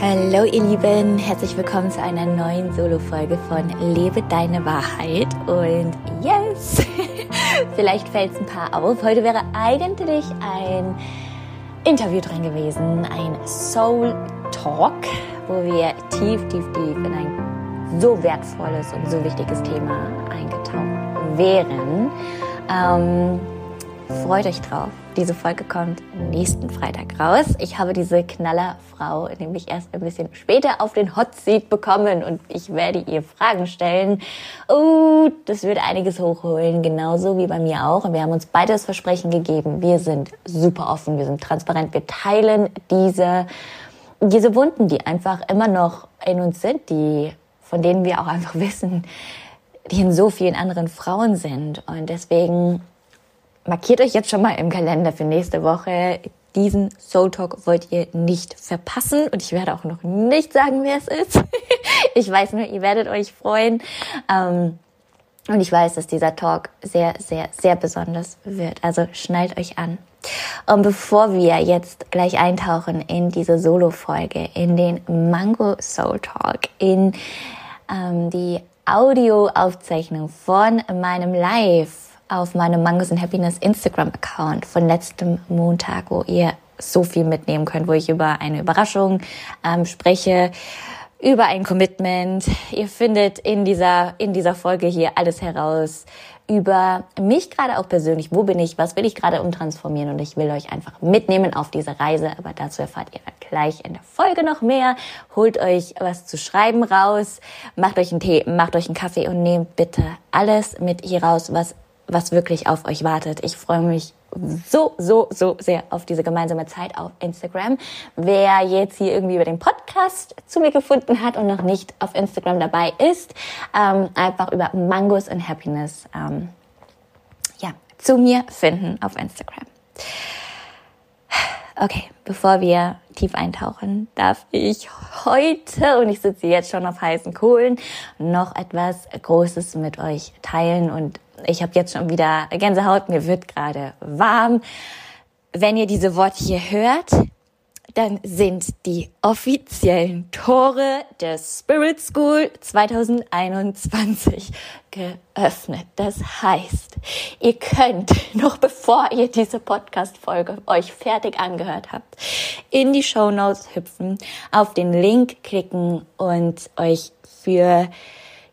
Hallo ihr Lieben, herzlich willkommen zu einer neuen Solo-Folge von Lebe deine Wahrheit. Und yes, vielleicht fällt es ein paar auf. Heute wäre eigentlich ein Interview dran gewesen, ein Soul Talk, wo wir tief, tief, tief in ein so wertvolles und so wichtiges Thema eingetaucht wären. Ähm, freut euch drauf. Diese Folge kommt nächsten Freitag raus. Ich habe diese Knallerfrau nämlich erst ein bisschen später auf den Hot Seat bekommen und ich werde ihr Fragen stellen. Oh, das wird einiges hochholen, genauso wie bei mir auch. Und wir haben uns beide das Versprechen gegeben. Wir sind super offen, wir sind transparent, wir teilen diese, diese Wunden, die einfach immer noch in uns sind, die, von denen wir auch einfach wissen, die in so vielen anderen Frauen sind. Und deswegen markiert euch jetzt schon mal im Kalender für nächste Woche. Diesen Soul Talk wollt ihr nicht verpassen und ich werde auch noch nicht sagen, wer es ist. ich weiß nur, ihr werdet euch freuen. Ähm, und ich weiß, dass dieser Talk sehr, sehr, sehr besonders wird. Also schnallt euch an. Und bevor wir jetzt gleich eintauchen in diese Solo-Folge, in den Mango Soul Talk, in ähm, die Audioaufzeichnung von meinem Live auf meinem Mangos and Happiness Instagram-Account von letztem Montag, wo ihr so viel mitnehmen könnt, wo ich über eine Überraschung ähm, spreche, über ein Commitment. Ihr findet in dieser, in dieser Folge hier alles heraus über mich gerade auch persönlich. Wo bin ich? Was will ich gerade umtransformieren? Und ich will euch einfach mitnehmen auf diese Reise. Aber dazu erfahrt ihr gleich in der Folge noch mehr. Holt euch was zu schreiben raus. Macht euch einen Tee, macht euch einen Kaffee und nehmt bitte alles mit hier raus, was was wirklich auf euch wartet. Ich freue mich so, so, so sehr auf diese gemeinsame Zeit auf Instagram. Wer jetzt hier irgendwie über den Podcast zu mir gefunden hat und noch nicht auf Instagram dabei ist, ähm, einfach über Mangos and Happiness ähm, ja, zu mir finden auf Instagram. Okay, bevor wir tief eintauchen, darf ich heute, und ich sitze jetzt schon auf heißen Kohlen, noch etwas Großes mit euch teilen und ich habe jetzt schon wieder Gänsehaut, mir wird gerade warm. Wenn ihr diese Worte hier hört, dann sind die offiziellen Tore der Spirit School 2021 geöffnet. Das heißt, ihr könnt, noch bevor ihr diese Podcast-Folge euch fertig angehört habt, in die Show Notes hüpfen, auf den Link klicken und euch für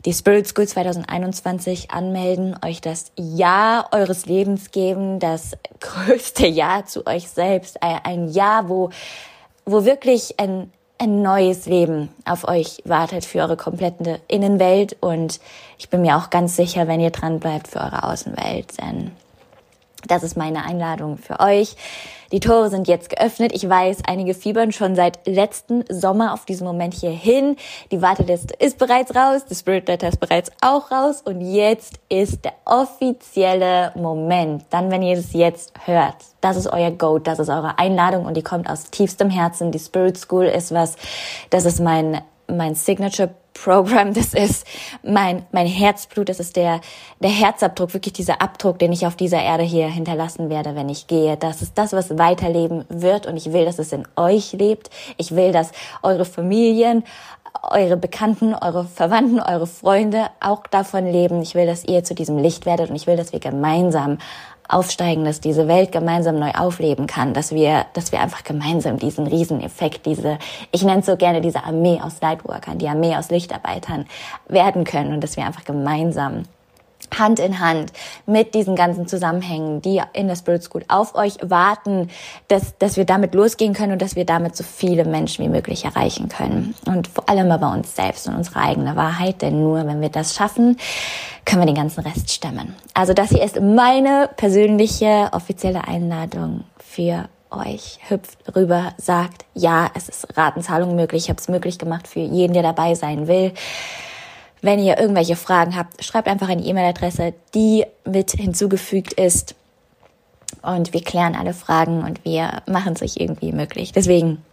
die Spirit School 2021 anmelden, euch das Jahr eures Lebens geben, das größte Jahr zu euch selbst, ein Jahr, wo, wo wirklich ein, ein neues Leben auf euch wartet für eure komplette Innenwelt und ich bin mir auch ganz sicher, wenn ihr dran bleibt für eure Außenwelt, denn das ist meine Einladung für euch. Die Tore sind jetzt geöffnet. Ich weiß, einige fiebern schon seit letzten Sommer auf diesen Moment hier hin. Die Warteliste ist bereits raus, die Spirit Letter ist bereits auch raus und jetzt ist der offizielle Moment. Dann, wenn ihr es jetzt hört, das ist euer Go, das ist eure Einladung und die kommt aus tiefstem Herzen. Die Spirit School ist was, das ist mein mein Signature Program, das ist mein, mein Herzblut, das ist der, der Herzabdruck, wirklich dieser Abdruck, den ich auf dieser Erde hier hinterlassen werde, wenn ich gehe. Das ist das, was weiterleben wird und ich will, dass es in euch lebt. Ich will, dass eure Familien, eure Bekannten, eure Verwandten, eure Freunde auch davon leben. Ich will, dass ihr zu diesem Licht werdet und ich will, dass wir gemeinsam aufsteigen, dass diese Welt gemeinsam neu aufleben kann, dass wir, dass wir einfach gemeinsam diesen Rieseneffekt, diese, ich nenne es so gerne diese Armee aus Lightworkern, die Armee aus Lichtarbeitern werden können und dass wir einfach gemeinsam Hand in Hand mit diesen ganzen Zusammenhängen, die in der Spirit School auf euch warten, dass, dass wir damit losgehen können und dass wir damit so viele Menschen wie möglich erreichen können. Und vor allem aber uns selbst und unsere eigene Wahrheit, denn nur wenn wir das schaffen, können wir den ganzen Rest stemmen. Also das hier ist meine persönliche offizielle Einladung für euch. Hüpft rüber, sagt, ja, es ist Ratenzahlung möglich, ich habe es möglich gemacht für jeden, der dabei sein will. Wenn ihr irgendwelche Fragen habt, schreibt einfach eine E-Mail-Adresse, die mit hinzugefügt ist. Und wir klären alle Fragen und wir machen es euch irgendwie möglich. Deswegen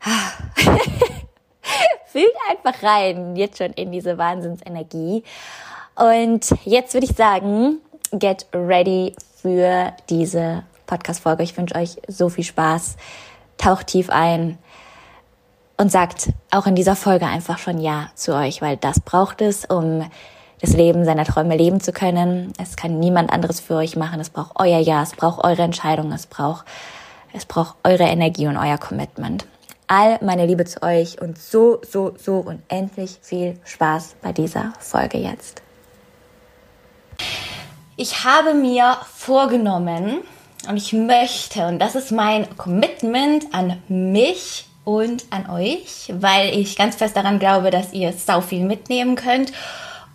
fühlt einfach rein, jetzt schon in diese Wahnsinnsenergie. Und jetzt würde ich sagen, get ready für diese Podcast-Folge. Ich wünsche euch so viel Spaß. Taucht tief ein und sagt auch in dieser Folge einfach schon Ja zu euch, weil das braucht es, um das Leben seiner Träume leben zu können. Es kann niemand anderes für euch machen. Es braucht euer Ja, es braucht eure Entscheidung, es braucht, es braucht eure Energie und euer Commitment. All meine Liebe zu euch und so, so, so unendlich viel Spaß bei dieser Folge jetzt. Ich habe mir vorgenommen und ich möchte, und das ist mein Commitment an mich und an euch, weil ich ganz fest daran glaube, dass ihr sau viel mitnehmen könnt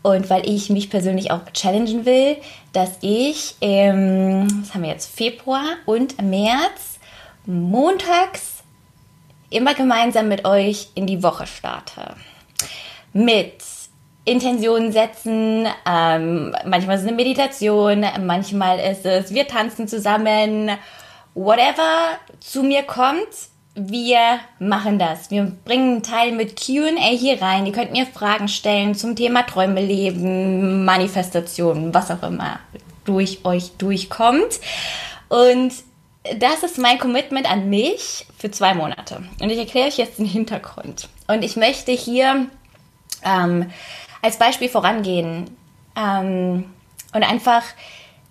und weil ich mich persönlich auch challengen will, dass ich im, was haben wir jetzt, Februar und März montags immer gemeinsam mit euch in die Woche starte. Mit Intentionen setzen, ähm, manchmal ist es eine Meditation, manchmal ist es, wir tanzen zusammen, whatever zu mir kommt, wir machen das. Wir bringen einen Teil mit QA hier rein. Ihr könnt mir Fragen stellen zum Thema Träume leben, Manifestation, was auch immer durch euch durchkommt. Und das ist mein Commitment an mich für zwei Monate. Und ich erkläre euch jetzt den Hintergrund. Und ich möchte hier ähm, als Beispiel vorangehen ähm, und einfach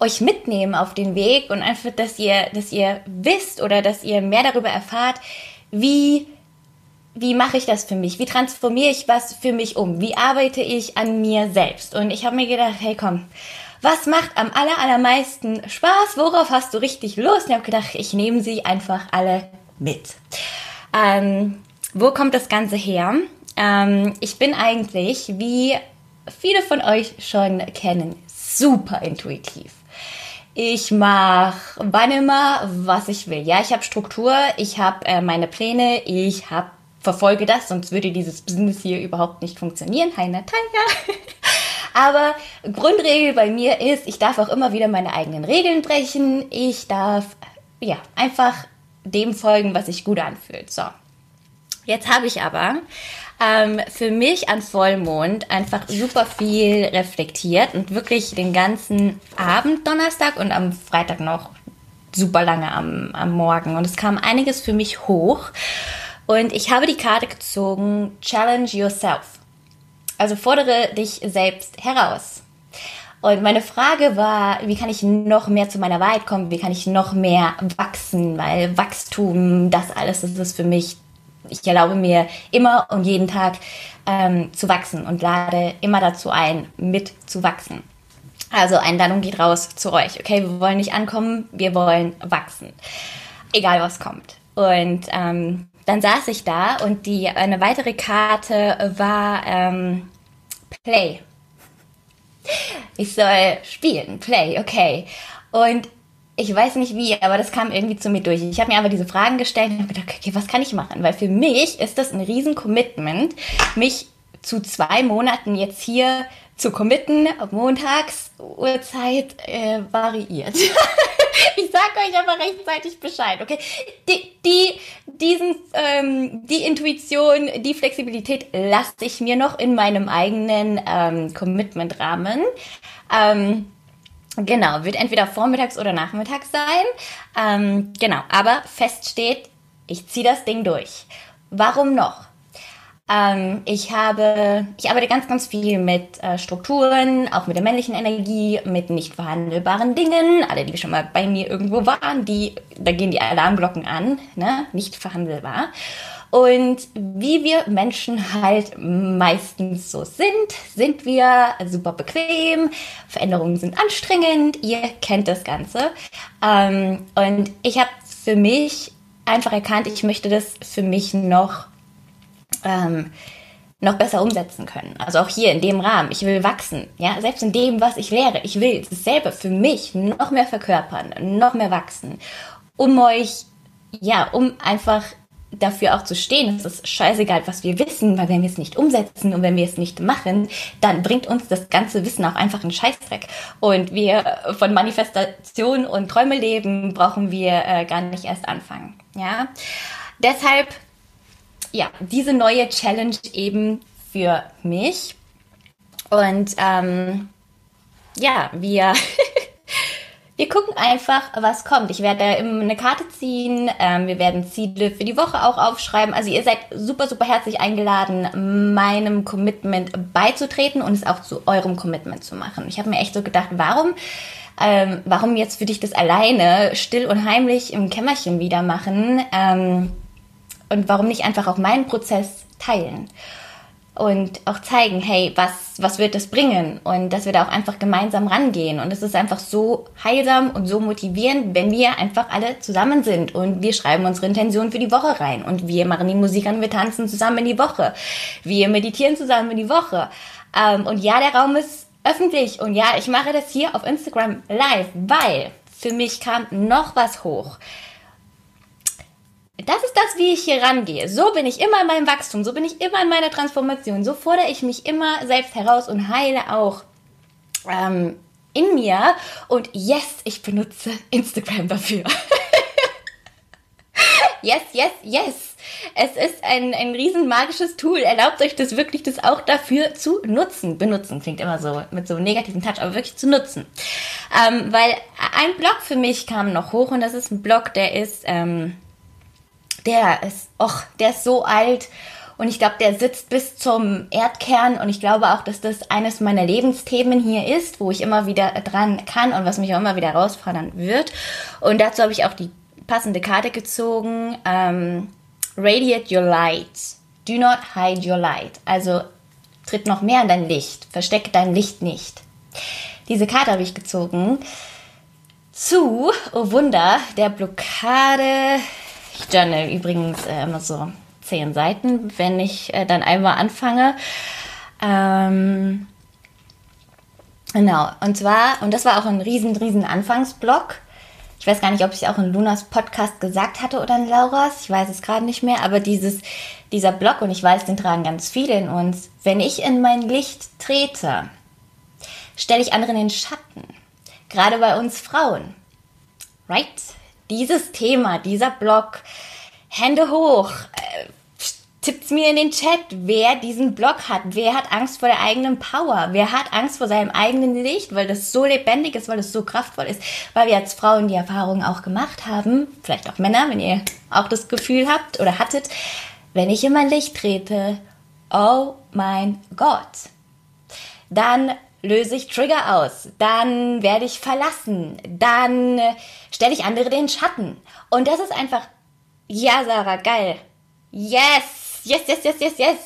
euch mitnehmen auf den Weg und einfach, dass ihr, dass ihr wisst oder dass ihr mehr darüber erfahrt, wie, wie mache ich das für mich? Wie transformiere ich was für mich um? Wie arbeite ich an mir selbst? Und ich habe mir gedacht, hey komm, was macht am aller, allermeisten Spaß? Worauf hast du richtig Lust? Und ich habe gedacht, ich nehme sie einfach alle mit. Ähm, wo kommt das Ganze her? Ähm, ich bin eigentlich, wie viele von euch schon kennen, super intuitiv. Ich mache wann immer, was ich will. Ja, ich habe Struktur, ich habe äh, meine Pläne, ich habe verfolge das, sonst würde dieses Business hier überhaupt nicht funktionieren. Hi Natalia. Aber Grundregel bei mir ist, ich darf auch immer wieder meine eigenen Regeln brechen. Ich darf ja einfach dem folgen, was sich gut anfühlt. So. Jetzt habe ich aber ähm, für mich an Vollmond einfach super viel reflektiert und wirklich den ganzen Abend Donnerstag und am Freitag noch super lange am, am Morgen. Und es kam einiges für mich hoch. Und ich habe die Karte gezogen, Challenge Yourself. Also fordere dich selbst heraus. Und meine Frage war, wie kann ich noch mehr zu meiner Wahrheit kommen? Wie kann ich noch mehr wachsen? Weil Wachstum, das alles, das ist für mich ich erlaube mir immer und jeden Tag ähm, zu wachsen und lade immer dazu ein, mit zu wachsen. Also Einladung geht raus zu euch. Okay, wir wollen nicht ankommen, wir wollen wachsen. Egal was kommt. Und ähm, dann saß ich da und die eine weitere Karte war ähm, Play. Ich soll spielen, Play, okay. Und ich weiß nicht wie, aber das kam irgendwie zu mir durch. Ich habe mir einfach diese Fragen gestellt und habe gedacht, okay, was kann ich machen? Weil für mich ist das ein riesen Commitment, mich zu zwei Monaten jetzt hier zu committen. Montags Uhrzeit äh, variiert. ich sag euch aber rechtzeitig Bescheid, okay? Die, die, diesen, ähm, die Intuition, die Flexibilität lasse ich mir noch in meinem eigenen ähm, Commitment-Rahmen. Ähm, Genau, wird entweder vormittags oder nachmittags sein. Ähm, genau, aber fest steht, ich ziehe das Ding durch. Warum noch? Ähm, ich habe, ich arbeite ganz, ganz viel mit äh, Strukturen, auch mit der männlichen Energie, mit nicht verhandelbaren Dingen. Alle, die schon mal bei mir irgendwo waren, die, da gehen die Alarmglocken an, ne? Nicht verhandelbar. Und wie wir Menschen halt meistens so sind, sind wir super bequem, Veränderungen sind anstrengend, ihr kennt das Ganze. Ähm, und ich habe für mich einfach erkannt, ich möchte das für mich noch, ähm, noch besser umsetzen können. Also auch hier in dem Rahmen. Ich will wachsen. Ja, selbst in dem, was ich lehre. Ich will dasselbe für mich noch mehr verkörpern, noch mehr wachsen, um euch, ja, um einfach dafür auch zu stehen. Es ist scheißegal, was wir wissen, weil wenn wir es nicht umsetzen und wenn wir es nicht machen, dann bringt uns das ganze Wissen auch einfach einen Scheißdreck. Und wir von Manifestation und Träume leben brauchen wir äh, gar nicht erst anfangen. Ja, deshalb ja diese neue Challenge eben für mich und ähm, ja wir wir gucken einfach, was kommt. Ich werde eine Karte ziehen. Ähm, wir werden Ziele für die Woche auch aufschreiben. Also ihr seid super, super herzlich eingeladen, meinem Commitment beizutreten und es auch zu eurem Commitment zu machen. Ich habe mir echt so gedacht, warum, ähm, warum jetzt würde ich das alleine still und heimlich im Kämmerchen wieder machen? Ähm, und warum nicht einfach auch meinen Prozess teilen? Und auch zeigen, hey, was, was wird das bringen? Und dass wir da auch einfach gemeinsam rangehen. Und es ist einfach so heilsam und so motivierend, wenn wir einfach alle zusammen sind und wir schreiben unsere Intention für die Woche rein und wir machen die Musik an, wir tanzen zusammen in die Woche. Wir meditieren zusammen in die Woche. Ähm, und ja, der Raum ist öffentlich und ja, ich mache das hier auf Instagram live, weil für mich kam noch was hoch das ist das, wie ich hier rangehe. So bin ich immer in meinem Wachstum, so bin ich immer in meiner Transformation, so fordere ich mich immer selbst heraus und heile auch ähm, in mir. Und yes, ich benutze Instagram dafür. yes, yes, yes. Es ist ein, ein riesen magisches Tool. Erlaubt euch das wirklich, das auch dafür zu nutzen. Benutzen klingt immer so mit so einem negativen Touch, aber wirklich zu nutzen. Ähm, weil ein Blog für mich kam noch hoch und das ist ein Blog, der ist... Ähm, der ist, och, der ist so alt und ich glaube, der sitzt bis zum Erdkern und ich glaube auch, dass das eines meiner Lebensthemen hier ist, wo ich immer wieder dran kann und was mich auch immer wieder herausfordern wird. Und dazu habe ich auch die passende Karte gezogen. Ähm, Radiate your light. Do not hide your light. Also tritt noch mehr in dein Licht. Verstecke dein Licht nicht. Diese Karte habe ich gezogen zu, oh Wunder, der Blockade journal übrigens äh, immer so zehn Seiten, wenn ich äh, dann einmal anfange. Ähm, genau, und zwar, und das war auch ein riesen, riesen Anfangsblock. Ich weiß gar nicht, ob ich auch in Lunas Podcast gesagt hatte oder in Lauras, ich weiß es gerade nicht mehr, aber dieses, dieser Block, und ich weiß, den tragen ganz viele in uns, wenn ich in mein Licht trete, stelle ich anderen in den Schatten. Gerade bei uns Frauen. Right? Dieses Thema, dieser Blog, Hände hoch, äh, tippt's mir in den Chat, wer diesen Blog hat, wer hat Angst vor der eigenen Power, wer hat Angst vor seinem eigenen Licht, weil das so lebendig ist, weil es so kraftvoll ist, weil wir als Frauen die Erfahrung auch gemacht haben, vielleicht auch Männer, wenn ihr auch das Gefühl habt oder hattet, wenn ich in mein Licht trete, oh mein Gott, dann löse ich Trigger aus, dann werde ich verlassen, dann stelle ich andere den Schatten. Und das ist einfach, ja, Sarah, geil. Yes, yes, yes, yes, yes, yes.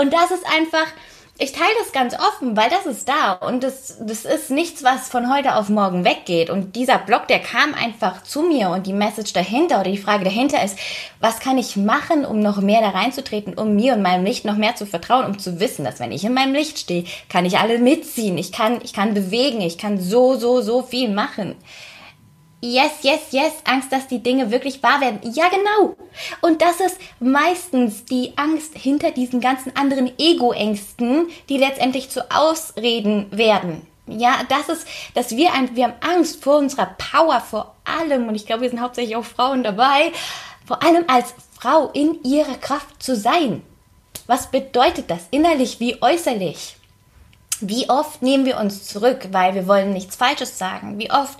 Und das ist einfach, ich teile das ganz offen, weil das ist da und das, das ist nichts, was von heute auf morgen weggeht. Und dieser Blog, der kam einfach zu mir und die Message dahinter oder die Frage dahinter ist, was kann ich machen, um noch mehr da reinzutreten, um mir und meinem Licht noch mehr zu vertrauen, um zu wissen, dass wenn ich in meinem Licht stehe, kann ich alle mitziehen, ich kann, ich kann bewegen, ich kann so, so, so viel machen. Yes, yes, yes, Angst, dass die Dinge wirklich wahr werden. Ja, genau. Und das ist meistens die Angst hinter diesen ganzen anderen Ego-Ängsten, die letztendlich zu Ausreden werden. Ja, das ist, dass wir, ein, wir haben Angst vor unserer Power, vor allem, und ich glaube, wir sind hauptsächlich auch Frauen dabei, vor allem als Frau in ihrer Kraft zu sein. Was bedeutet das innerlich wie äußerlich? Wie oft nehmen wir uns zurück, weil wir wollen nichts Falsches sagen? Wie oft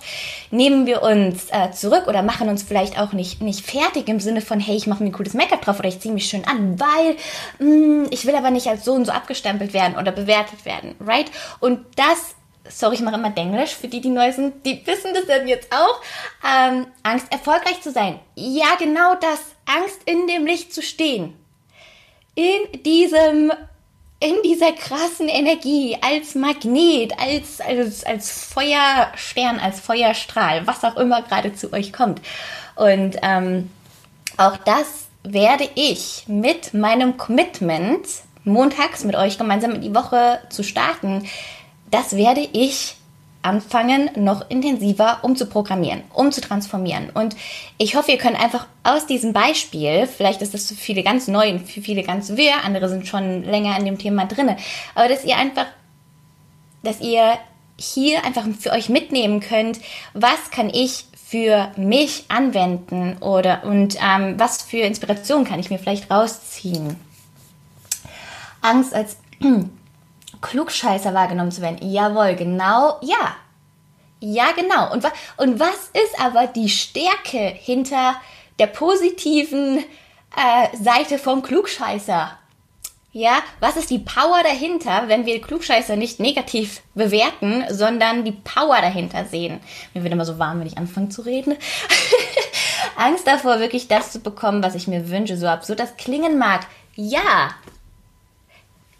nehmen wir uns äh, zurück oder machen uns vielleicht auch nicht, nicht fertig im Sinne von, hey, ich mache mir ein cooles Make-up drauf oder ich ziehe mich schön an, weil mh, hm, ich will aber nicht als so und so abgestempelt werden oder bewertet werden, right? Und das, sorry, ich mache immer Denglisch, für die, die neu sind, die wissen das dann jetzt auch, ähm, Angst, erfolgreich zu sein. Ja, genau das, Angst in dem Licht zu stehen. In diesem in dieser krassen Energie, als Magnet, als, als, als Feuerstern, als Feuerstrahl, was auch immer gerade zu euch kommt. Und ähm, auch das werde ich mit meinem Commitment, montags mit euch gemeinsam in die Woche zu starten, das werde ich anfangen, noch intensiver umzuprogrammieren, umzutransformieren. Und ich hoffe, ihr könnt einfach aus diesem Beispiel, vielleicht ist das für viele ganz neu und für viele ganz wirr, andere sind schon länger in dem Thema drinne, aber dass ihr einfach, dass ihr hier einfach für euch mitnehmen könnt, was kann ich für mich anwenden oder und ähm, was für Inspiration kann ich mir vielleicht rausziehen. Angst als Klugscheißer wahrgenommen zu werden. Jawohl, genau, ja. Ja, genau. Und, wa und was ist aber die Stärke hinter der positiven äh, Seite vom Klugscheißer? Ja, was ist die Power dahinter, wenn wir Klugscheißer nicht negativ bewerten, sondern die Power dahinter sehen? Mir wird immer so warm, wenn ich anfange zu reden. Angst davor, wirklich das zu bekommen, was ich mir wünsche, so absurd das klingen mag. Ja.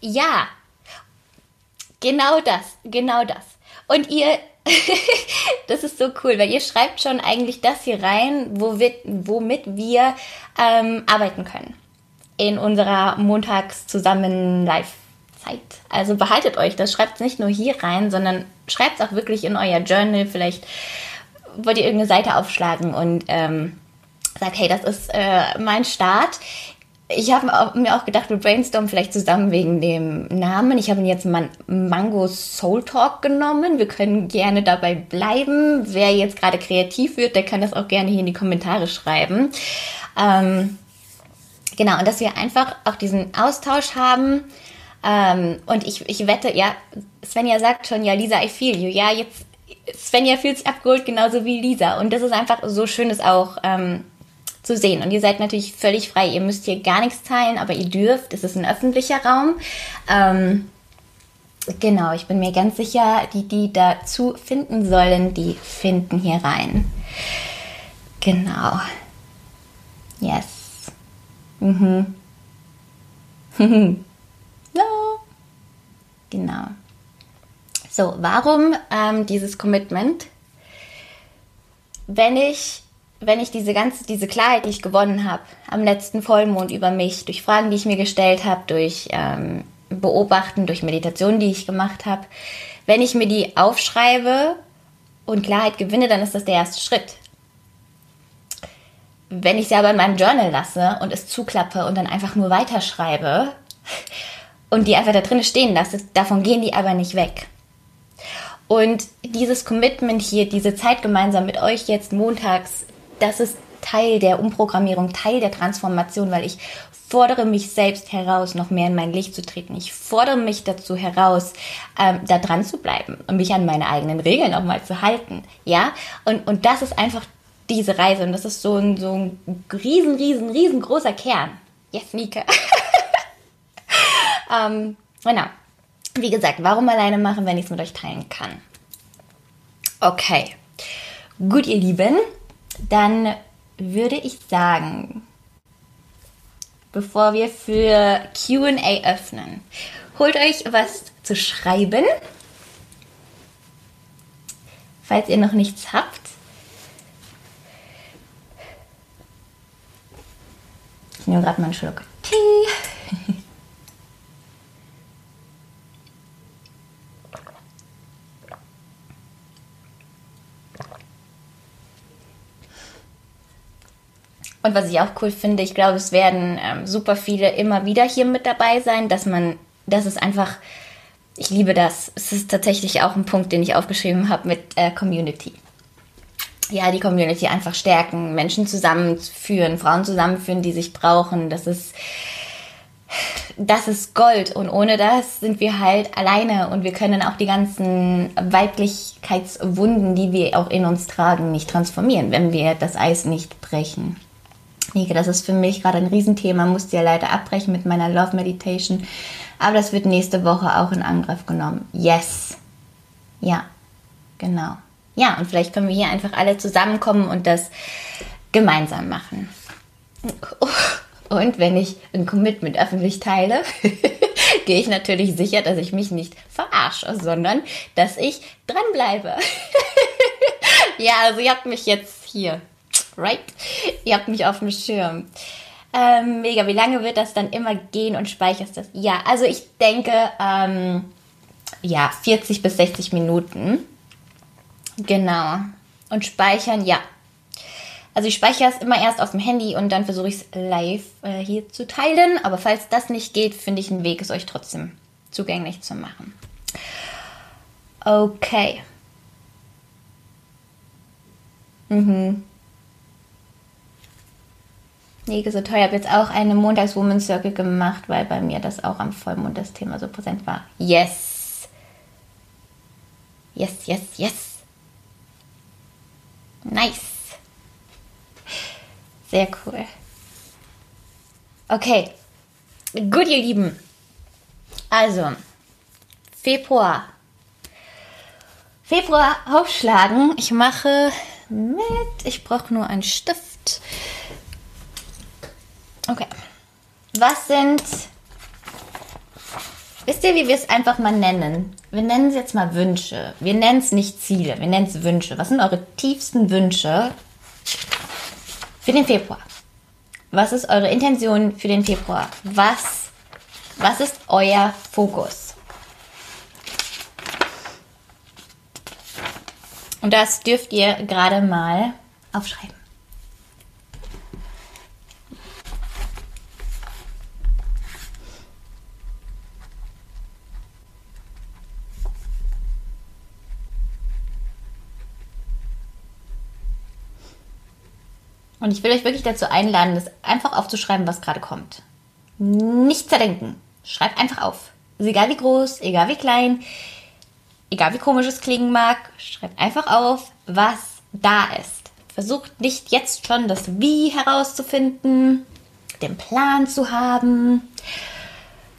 Ja. Genau das, genau das. Und ihr, das ist so cool, weil ihr schreibt schon eigentlich das hier rein, womit, womit wir ähm, arbeiten können in unserer montags zusammen Live-Zeit. Also behaltet euch das, schreibt es nicht nur hier rein, sondern schreibt es auch wirklich in euer Journal. Vielleicht wollt ihr irgendeine Seite aufschlagen und ähm, sagt, hey, das ist äh, mein Start. Ich habe mir auch gedacht, wir brainstormen vielleicht zusammen wegen dem Namen. Ich habe ihn jetzt Man Mango Soul Talk genommen. Wir können gerne dabei bleiben. Wer jetzt gerade kreativ wird, der kann das auch gerne hier in die Kommentare schreiben. Ähm, Genau, und dass wir einfach auch diesen Austausch haben. Ähm, und ich, ich wette, ja, Svenja sagt schon, ja, Lisa, I feel you. Ja, jetzt, Svenja fühlt sich abgeholt, genauso wie Lisa. Und das ist einfach so schön, das auch ähm, zu sehen. Und ihr seid natürlich völlig frei. Ihr müsst hier gar nichts teilen, aber ihr dürft. Es ist ein öffentlicher Raum. Ähm, genau, ich bin mir ganz sicher, die, die dazu finden sollen, die finden hier rein. Genau. Yes. Mhm. ja. Genau. So, warum ähm, dieses Commitment? Wenn ich, wenn ich diese ganze, diese Klarheit, die ich gewonnen habe am letzten Vollmond über mich, durch Fragen, die ich mir gestellt habe, durch ähm, Beobachten, durch Meditationen, die ich gemacht habe, wenn ich mir die aufschreibe und Klarheit gewinne, dann ist das der erste Schritt wenn ich sie aber in meinem Journal lasse und es zuklappe und dann einfach nur weiterschreibe und die einfach da drin stehen lasse, davon gehen die aber nicht weg. Und dieses Commitment hier, diese Zeit gemeinsam mit euch jetzt montags, das ist Teil der Umprogrammierung, Teil der Transformation, weil ich fordere mich selbst heraus, noch mehr in mein Licht zu treten. Ich fordere mich dazu heraus, ähm, da dran zu bleiben und mich an meine eigenen Regeln auch mal zu halten. Ja, und, und das ist einfach diese Reise. Und das ist so ein, so ein riesen, riesen, riesengroßer Kern. Yes, Nike. ähm, genau. Wie gesagt, warum alleine machen, wenn ich es mit euch teilen kann? Okay. Gut, ihr Lieben. Dann würde ich sagen, bevor wir für QA öffnen, holt euch was zu schreiben. Falls ihr noch nichts habt, Ich nehme gerade mal einen Schluck Tee. Und was ich auch cool finde, ich glaube, es werden ähm, super viele immer wieder hier mit dabei sein, dass man, das ist einfach, ich liebe das. Es ist tatsächlich auch ein Punkt, den ich aufgeschrieben habe mit äh, Community ja, die Community einfach stärken, Menschen zusammenführen, Frauen zusammenführen, die sich brauchen. Das ist, das ist Gold. Und ohne das sind wir halt alleine und wir können auch die ganzen Weiblichkeitswunden, die wir auch in uns tragen, nicht transformieren, wenn wir das Eis nicht brechen. Nike, das ist für mich gerade ein Riesenthema, musste ja leider abbrechen mit meiner Love Meditation. Aber das wird nächste Woche auch in Angriff genommen. Yes. Ja, genau ja, und vielleicht können wir hier einfach alle zusammenkommen und das gemeinsam machen. Und wenn ich ein Commitment öffentlich teile, gehe ich natürlich sicher, dass ich mich nicht verarsche, sondern dass ich dranbleibe. ja, also ihr habt mich jetzt hier, right? Ihr habt mich auf dem Schirm. Ähm, mega, wie lange wird das dann immer gehen und speicherst das? Ja, also ich denke, ähm, ja, 40 bis 60 Minuten. Genau. Und speichern, ja. Also ich speichere es immer erst auf dem Handy und dann versuche ich es live äh, hier zu teilen. Aber falls das nicht geht, finde ich einen Weg, es euch trotzdem zugänglich zu machen. Okay. Mhm. Nege so teuer. Ich habe jetzt auch eine Montags-Woman Circle gemacht, weil bei mir das auch am Vollmond das Thema so präsent war. Yes. Yes, yes, yes. Nice. Sehr cool. Okay. Gut, ihr Lieben. Also, Februar. Februar aufschlagen. Ich mache mit. Ich brauche nur einen Stift. Okay. Was sind. Wisst ihr, wie wir es einfach mal nennen? Wir nennen es jetzt mal Wünsche. Wir nennen es nicht Ziele, wir nennen es Wünsche. Was sind eure tiefsten Wünsche für den Februar? Was ist eure Intention für den Februar? Was, was ist euer Fokus? Und das dürft ihr gerade mal aufschreiben. Und ich will euch wirklich dazu einladen, das einfach aufzuschreiben, was gerade kommt. Nicht zerdenken. Schreibt einfach auf. Ist egal wie groß, egal wie klein, egal wie komisch es klingen mag. Schreibt einfach auf, was da ist. Versucht nicht jetzt schon das Wie herauszufinden, den Plan zu haben.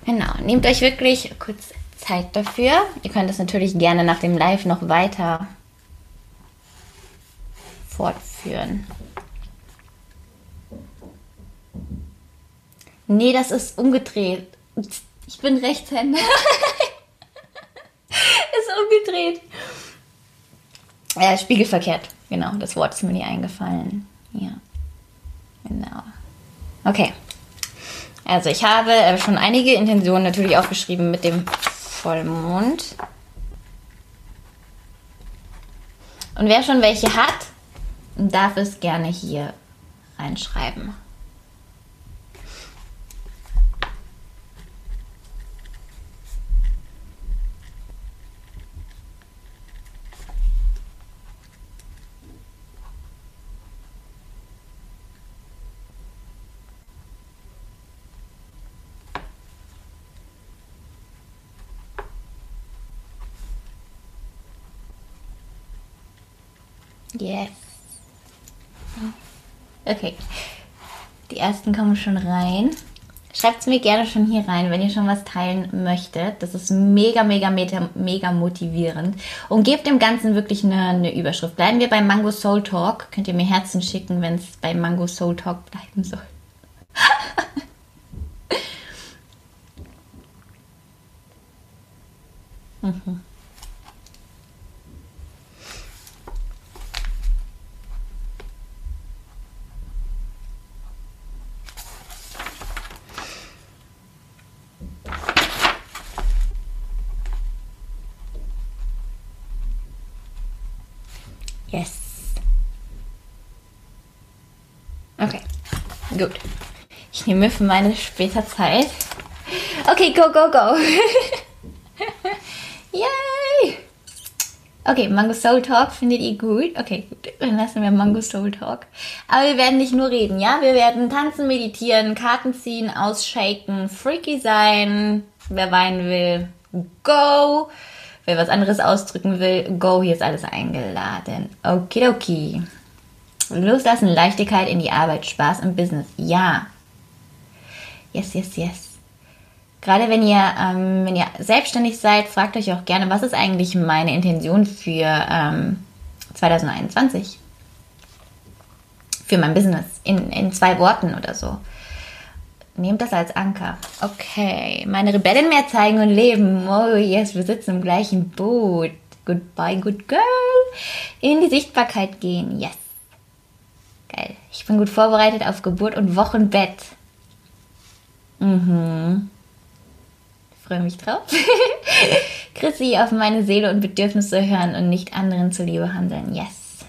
Genau, nehmt euch wirklich kurz Zeit dafür. Ihr könnt es natürlich gerne nach dem Live noch weiter fortführen. Nee, das ist umgedreht. Ich bin Rechtshänder. ist umgedreht. Äh, spiegelverkehrt. Genau, das Wort ist mir nie eingefallen. Ja. Genau. Okay. Also ich habe äh, schon einige Intentionen natürlich aufgeschrieben mit dem Vollmond. Und wer schon welche hat, darf es gerne hier reinschreiben. Yes. Okay. Die ersten kommen schon rein. Schreibt es mir gerne schon hier rein, wenn ihr schon was teilen möchtet. Das ist mega, mega, mega, mega motivierend. Und gebt dem Ganzen wirklich eine, eine Überschrift. Bleiben wir beim Mango Soul Talk. Könnt ihr mir Herzen schicken, wenn es bei Mango Soul Talk bleiben soll. mhm. Gut. Ich nehme für meine später Zeit. Okay, go, go, go. Yay! Okay, Mango Soul Talk findet ihr gut? Okay, gut. Dann lassen wir Mango Soul Talk. Aber wir werden nicht nur reden, ja? Wir werden tanzen, meditieren, Karten ziehen, ausshaken, freaky sein. Wer weinen will, go. Wer was anderes ausdrücken will, go. Hier ist alles eingeladen. Okidoki. Loslassen, Leichtigkeit in die Arbeit, Spaß im Business. Ja. Yes, yes, yes. Gerade wenn ihr, ähm, wenn ihr selbstständig seid, fragt euch auch gerne, was ist eigentlich meine Intention für ähm, 2021? Für mein Business. In, in zwei Worten oder so. Nehmt das als Anker. Okay. Meine Rebellen mehr zeigen und leben. Oh yes, wir sitzen im gleichen Boot. Goodbye, good girl. In die Sichtbarkeit gehen. Yes. Geil. Ich bin gut vorbereitet auf Geburt und Wochenbett. Mhm. freue mich drauf. Chrissy, auf meine Seele und Bedürfnisse hören und nicht anderen zuliebe handeln. Yes.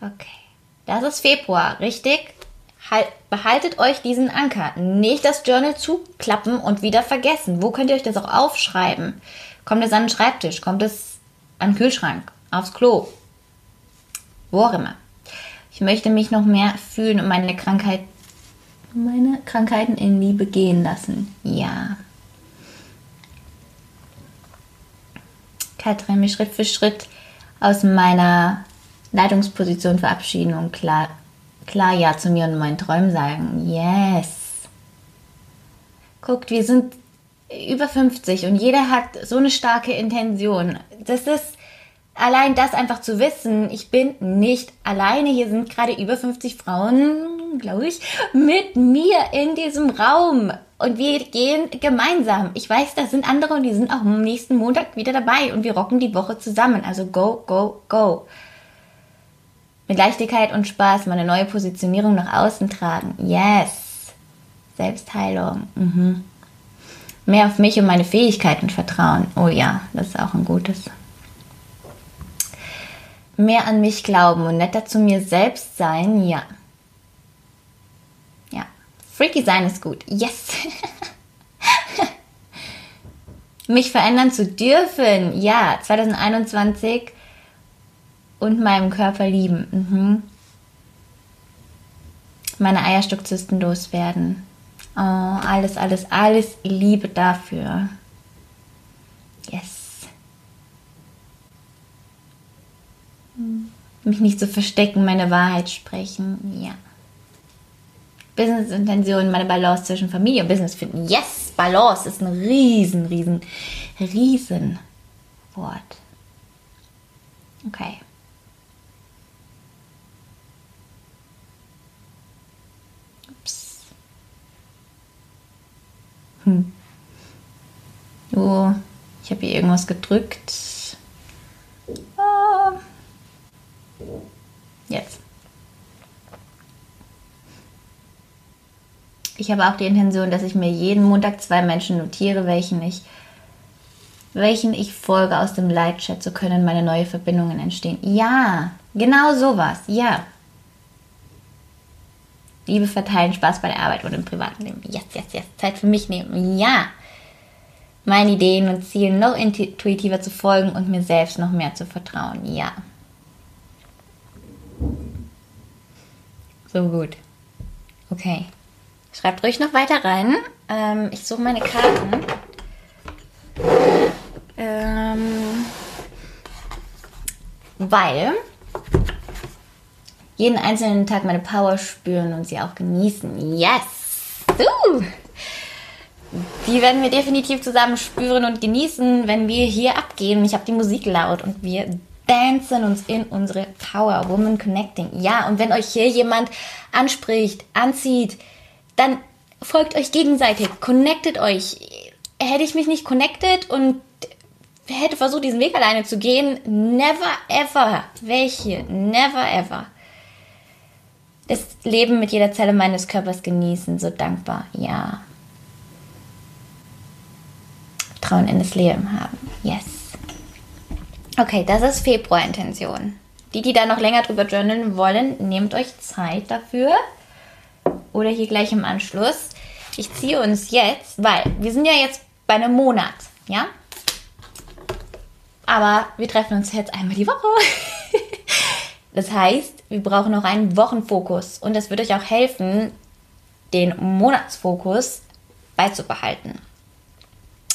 Okay. Das ist Februar, richtig? Halt, behaltet euch diesen Anker. Nicht das Journal zuklappen und wieder vergessen. Wo könnt ihr euch das auch aufschreiben? Kommt es an den Schreibtisch? Kommt es an den Kühlschrank? Aufs Klo? wo auch immer. Ich möchte mich noch mehr fühlen und meine Krankheit, meine Krankheiten in Liebe gehen lassen. Ja. Katrin, mir Schritt für Schritt aus meiner Leitungsposition verabschieden und klar, klar Ja zu mir und meinen Träumen sagen. Yes. Guckt, wir sind über 50 und jeder hat so eine starke Intention. Das ist allein das einfach zu wissen, ich bin nicht alleine. Hier sind gerade über 50 Frauen, glaube ich, mit mir in diesem Raum. Und wir gehen gemeinsam. Ich weiß, da sind andere und die sind auch am nächsten Montag wieder dabei und wir rocken die Woche zusammen. Also go, go, go. Mit Leichtigkeit und Spaß meine neue Positionierung nach außen tragen. Yes. Selbstheilung. Mhm. Mehr auf mich und meine Fähigkeiten vertrauen. Oh ja, das ist auch ein gutes mehr an mich glauben und netter zu mir selbst sein, ja. Ja. Freaky sein ist gut. Yes. mich verändern zu dürfen, ja. 2021 und meinem Körper lieben. Mhm. Meine Eierstockzysten loswerden. Oh, alles, alles, alles Liebe dafür. Yes. mich nicht zu verstecken, meine Wahrheit sprechen. Ja. Business-Intention, meine Balance zwischen Familie und Business finden. Yes, Balance ist ein riesen, riesen, riesen Wort. Okay. Hm. Oh, ich habe hier irgendwas gedrückt. Jetzt. Ich habe auch die Intention, dass ich mir jeden Montag zwei Menschen notiere, welchen ich, welchen ich folge aus dem Light-Chat, so können meine neue Verbindungen entstehen. Ja, genau sowas. Ja. Liebe verteilen, Spaß bei der Arbeit und im Privatleben. Yes, yes, yes. Zeit für mich nehmen. Ja. Meinen Ideen und Zielen noch intuitiver zu folgen und mir selbst noch mehr zu vertrauen. Ja. So gut. Okay. Schreibt ruhig noch weiter rein. Ähm, ich suche meine Karten. Ähm, weil jeden einzelnen Tag meine Power spüren und sie auch genießen. Yes! Uh! Die werden wir definitiv zusammen spüren und genießen, wenn wir hier abgehen. Ich habe die Musik laut und wir dancen uns in unsere Power, Woman Connecting. Ja, und wenn euch hier jemand anspricht, anzieht, dann folgt euch gegenseitig, connectet euch. Hätte ich mich nicht connected und hätte versucht, diesen Weg alleine zu gehen, never ever. Welche? Never ever. Das Leben mit jeder Zelle meines Körpers genießen, so dankbar. Ja. Vertrauen in das Leben haben. Yes. Okay, das ist Februar-Intention. Die, die da noch länger drüber journalen wollen, nehmt euch Zeit dafür. Oder hier gleich im Anschluss. Ich ziehe uns jetzt, weil wir sind ja jetzt bei einem Monat, ja? Aber wir treffen uns jetzt einmal die Woche. das heißt, wir brauchen noch einen Wochenfokus. Und das wird euch auch helfen, den Monatsfokus beizubehalten.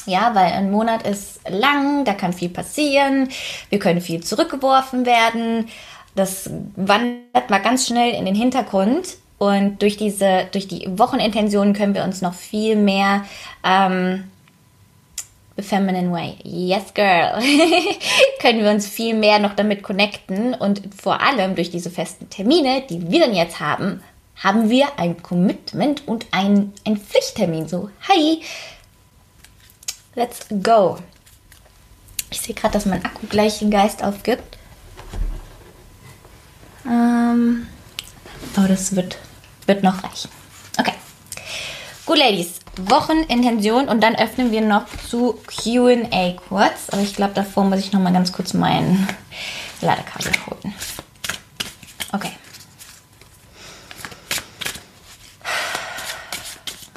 Ja, weil ein Monat ist lang, da kann viel passieren, wir können viel zurückgeworfen werden. Das wandert mal ganz schnell in den Hintergrund. Und durch diese, durch die Wochenintentionen können wir uns noch viel mehr ähm, feminine way. Yes, girl. können wir uns viel mehr noch damit connecten und vor allem durch diese festen Termine, die wir dann jetzt haben, haben wir ein Commitment und ein, ein Pflichttermin. So, hi, Let's go. Ich sehe gerade, dass mein Akku gleich den Geist aufgibt. Ähm, oh, das wird, wird noch reichen. Okay. Gut, Ladies. Wochenintention und dann öffnen wir noch zu QA kurz. Aber ich glaube, davor muss ich noch mal ganz kurz mein Ladekabel holen. Okay.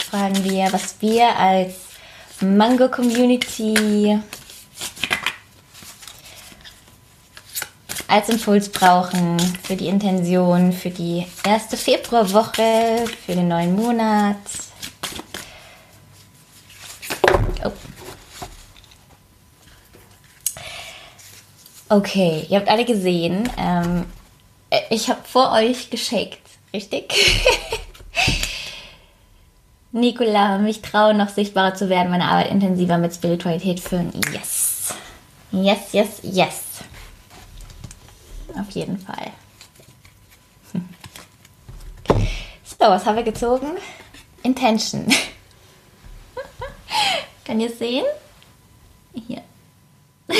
Fragen wir, was wir als Mango Community als Impuls brauchen für die Intention, für die erste Februarwoche, für den neuen Monat. Oh. Okay, ihr habt alle gesehen, ähm, ich habe vor euch geschickt, richtig? Nicola, mich trauen, noch sichtbarer zu werden, meine Arbeit intensiver mit Spiritualität führen. Yes. Yes, yes, yes. Auf jeden Fall. So, was haben wir gezogen? Intention. Kann ihr sehen? Hier.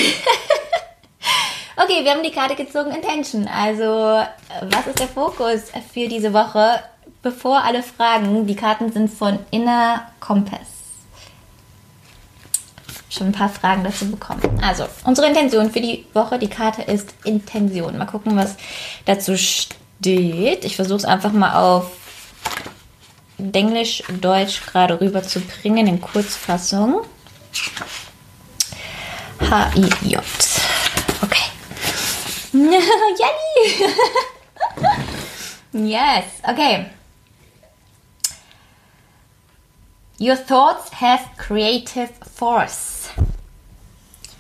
okay, wir haben die Karte gezogen Intention. Also, was ist der Fokus für diese Woche? Bevor alle fragen, die Karten sind von Inner Compass. Schon ein paar Fragen dazu bekommen. Also, unsere Intention für die Woche, die Karte ist Intention. Mal gucken, was dazu steht. Ich versuche es einfach mal auf Englisch, Deutsch gerade rüber zu bringen in Kurzfassung. H-I-J. Okay. Jenny! yes, okay. Your thoughts have creative force.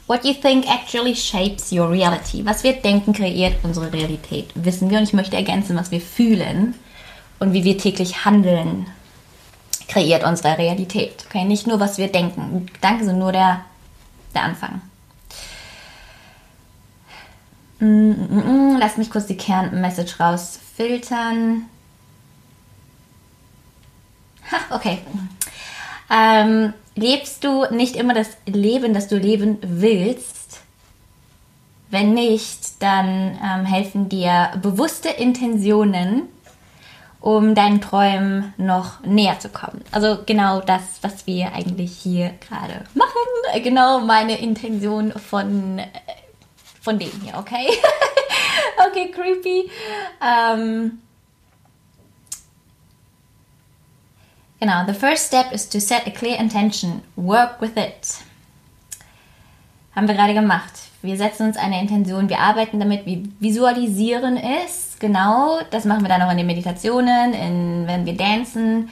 What you think actually shapes your reality. Was wir denken, kreiert unsere Realität. Wissen wir und ich möchte ergänzen, was wir fühlen und wie wir täglich handeln, kreiert unsere Realität. Okay, nicht nur was wir denken. Gedanken sind nur der, der Anfang. Mm, mm, mm, Lass mich kurz die Kernmessage rausfiltern. Ha, okay. Ähm, lebst du nicht immer das Leben, das du leben willst? Wenn nicht, dann ähm, helfen dir bewusste Intentionen, um deinen Träumen noch näher zu kommen. Also genau das, was wir eigentlich hier gerade machen. Genau meine Intention von, von dem hier, okay? okay, creepy. Ähm, genau, the first step is to set a clear intention. Work with it. Haben wir gerade gemacht. Wir setzen uns eine Intention, wir arbeiten damit, wir visualisieren es genau, das machen wir dann auch in den Meditationen, in, wenn wir dancen.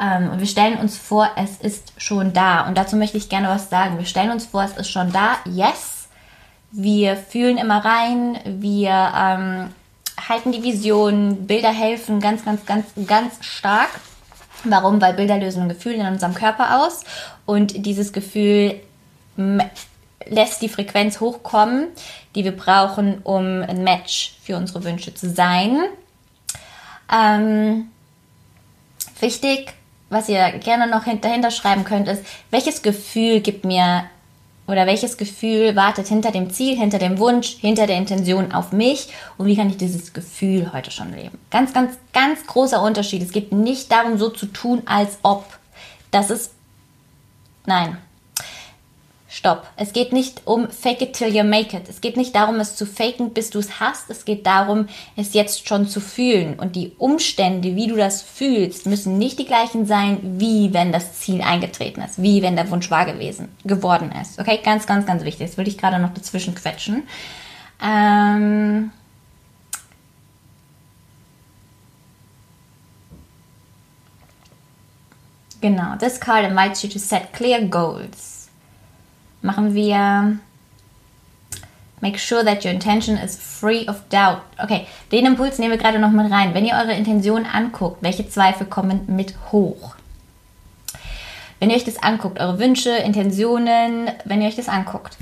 Ähm, und wir stellen uns vor, es ist schon da. Und dazu möchte ich gerne was sagen. Wir stellen uns vor, es ist schon da. Yes. Wir fühlen immer rein. Wir ähm, halten die Vision. Bilder helfen ganz, ganz, ganz, ganz stark. Warum? Weil Bilder lösen ein Gefühl in unserem Körper aus. Und dieses Gefühl lässt die Frequenz hochkommen, die wir brauchen, um ein Match für unsere Wünsche zu sein. Ähm, wichtig, was ihr gerne noch dahinter schreiben könnt, ist, welches Gefühl gibt mir oder welches Gefühl wartet hinter dem Ziel, hinter dem Wunsch, hinter der Intention auf mich und wie kann ich dieses Gefühl heute schon leben? Ganz, ganz, ganz großer Unterschied. Es geht nicht darum, so zu tun, als ob. Das ist, nein, Stopp. Es geht nicht um fake it till you make it. Es geht nicht darum, es zu faken, bis du es hast. Es geht darum, es jetzt schon zu fühlen. Und die Umstände, wie du das fühlst, müssen nicht die gleichen sein, wie wenn das Ziel eingetreten ist, wie wenn der Wunsch wahr gewesen, geworden ist. Okay, ganz, ganz, ganz wichtig. Das würde ich gerade noch dazwischen quetschen. Ähm Genau, this card invites you to set clear goals machen wir Make sure that your intention is free of doubt. Okay, den Impuls nehmen wir gerade noch mit rein. Wenn ihr eure Intention anguckt, welche Zweifel kommen mit hoch? Wenn ihr euch das anguckt, eure Wünsche, Intentionen, wenn ihr euch das anguckt,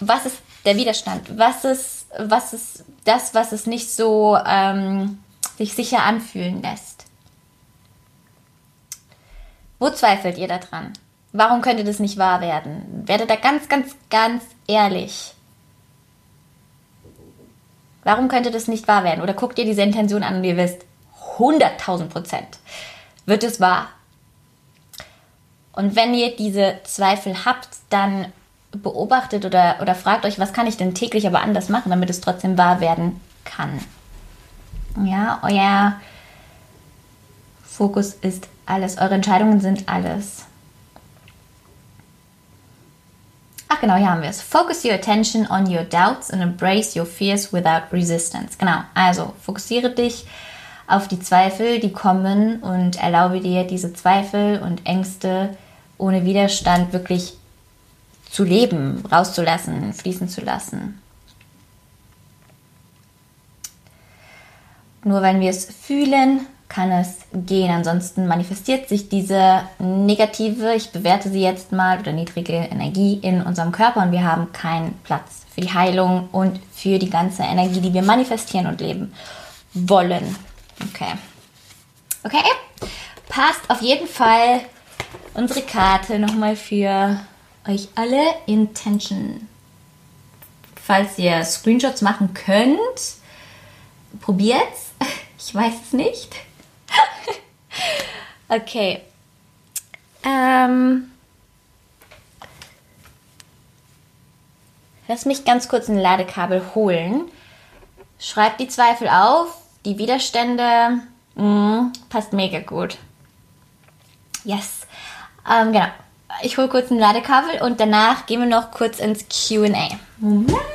was ist der Widerstand? Was ist, was ist das, was es nicht so ähm, sich sicher anfühlen lässt? Wo zweifelt ihr daran? Warum könnte das nicht wahr werden? Werdet da ganz, ganz, ganz ehrlich. Warum könnte das nicht wahr werden? Oder guckt ihr diese Intention an und ihr wisst, 100.000 Prozent wird es wahr. Und wenn ihr diese Zweifel habt, dann beobachtet oder, oder fragt euch, was kann ich denn täglich aber anders machen, damit es trotzdem wahr werden kann. Ja, euer Fokus ist alles, eure Entscheidungen sind alles. Ach genau, hier haben wir es. Focus your attention on your doubts and embrace your fears without resistance. Genau, also fokussiere dich auf die Zweifel, die kommen und erlaube dir diese Zweifel und Ängste ohne Widerstand wirklich zu leben, rauszulassen, fließen zu lassen. Nur wenn wir es fühlen, kann es gehen. Ansonsten manifestiert sich diese negative, ich bewerte sie jetzt mal, oder niedrige Energie in unserem Körper und wir haben keinen Platz für die Heilung und für die ganze Energie, die wir manifestieren und leben wollen. Okay. Okay? Passt auf jeden Fall unsere Karte nochmal für euch alle. Intention. Falls ihr Screenshots machen könnt, probiert's. Ich weiß es nicht. Okay. Ähm, lass mich ganz kurz ein Ladekabel holen. Schreibt die Zweifel auf, die Widerstände. Mm, passt mega gut. Yes. Ähm, genau. Ich hole kurz ein Ladekabel und danach gehen wir noch kurz ins QA. Moment.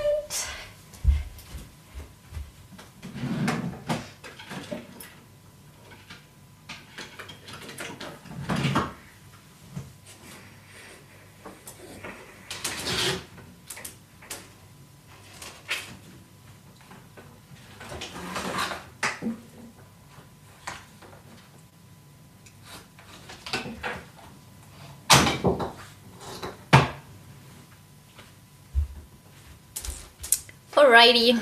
Alrighty.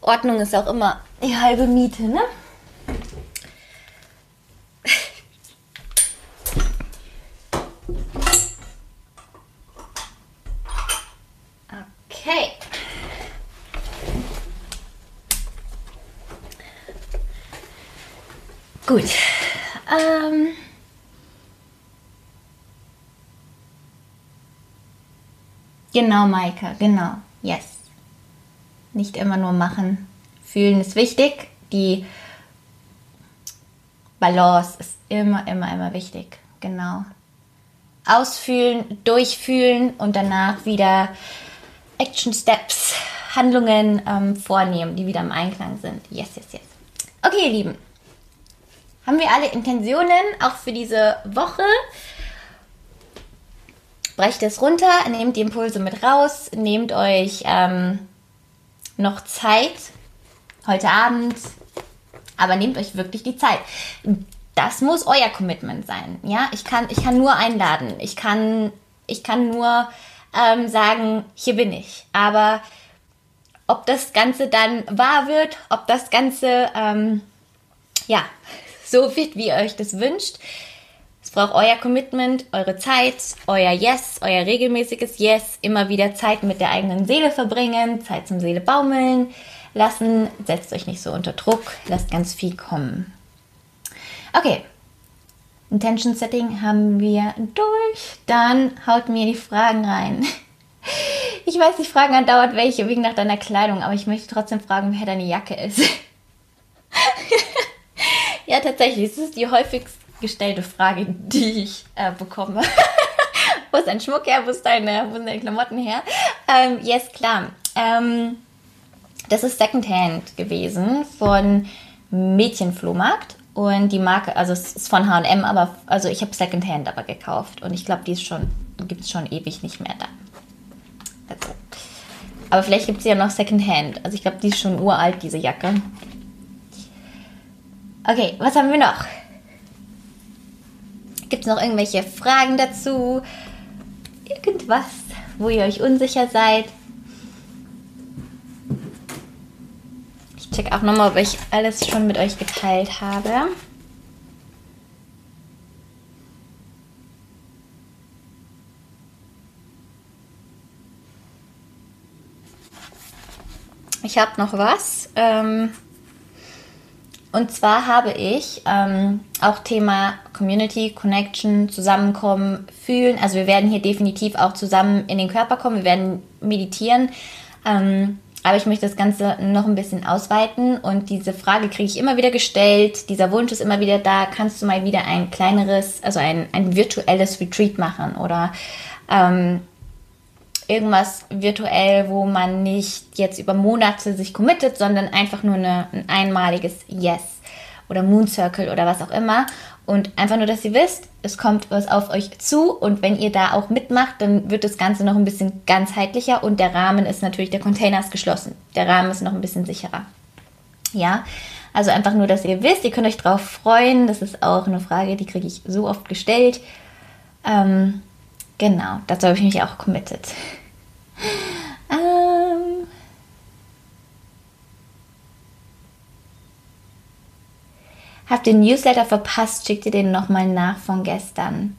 Ordnung ist auch immer die halbe Miete, ne? Okay. Gut. Ähm Genau, Maika, genau. Yes. Nicht immer nur machen. Fühlen ist wichtig. Die Balance ist immer, immer, immer wichtig. Genau. Ausfühlen, durchfühlen und danach wieder Action Steps, Handlungen ähm, vornehmen, die wieder im Einklang sind. Yes, yes, yes. Okay, ihr Lieben. Haben wir alle Intentionen auch für diese Woche? Brecht es runter, nehmt die Impulse mit raus, nehmt euch ähm, noch Zeit heute Abend, aber nehmt euch wirklich die Zeit. Das muss euer Commitment sein. Ja, ich kann, ich kann nur einladen. Ich kann, ich kann nur ähm, sagen, hier bin ich. Aber ob das Ganze dann wahr wird, ob das Ganze ähm, ja so wird, wie ihr euch das wünscht, es braucht euer Commitment, eure Zeit, euer Yes, euer regelmäßiges Yes, immer wieder Zeit mit der eigenen Seele verbringen, Zeit zum Seele baumeln lassen, setzt euch nicht so unter Druck, lasst ganz viel kommen. Okay, Intention Setting haben wir durch. Dann haut mir die Fragen rein. Ich weiß, die Fragen andauert welche wegen nach deiner Kleidung, aber ich möchte trotzdem fragen, wer deine Jacke ist. ja, tatsächlich, es ist die häufigste gestellte Frage, die ich äh, bekomme. wo ist dein Schmuck her? Wo, ist deine, wo sind deine Klamotten her? Ähm, yes, klar. Ähm, das ist Secondhand gewesen von Mädchenflohmarkt. Und die Marke, also es ist von H&M, aber also ich habe Secondhand aber gekauft. Und ich glaube, die ist schon, gibt es schon ewig nicht mehr da. Also. Aber vielleicht gibt es ja noch Secondhand. Also ich glaube, die ist schon uralt, diese Jacke. Okay, was haben wir noch? Gibt es noch irgendwelche Fragen dazu? Irgendwas, wo ihr euch unsicher seid? Ich check auch nochmal, ob ich alles schon mit euch geteilt habe. Ich habe noch was. Ähm und zwar habe ich ähm, auch Thema Community, Connection, Zusammenkommen, Fühlen. Also wir werden hier definitiv auch zusammen in den Körper kommen. Wir werden meditieren. Ähm, aber ich möchte das Ganze noch ein bisschen ausweiten und diese Frage kriege ich immer wieder gestellt. Dieser Wunsch ist immer wieder da. Kannst du mal wieder ein kleineres, also ein, ein virtuelles Retreat machen oder ähm, irgendwas virtuell, wo man nicht jetzt über Monate sich committet, sondern einfach nur eine, ein einmaliges Yes oder Moon Circle oder was auch immer. Und einfach nur, dass ihr wisst, es kommt was auf euch zu und wenn ihr da auch mitmacht, dann wird das Ganze noch ein bisschen ganzheitlicher und der Rahmen ist natürlich, der Container ist geschlossen. Der Rahmen ist noch ein bisschen sicherer. Ja, also einfach nur, dass ihr wisst, ihr könnt euch drauf freuen. Das ist auch eine Frage, die kriege ich so oft gestellt. Ähm, genau, dazu habe ich mich auch committed. ähm, Habt den Newsletter verpasst, schickt ihr den nochmal nach von gestern.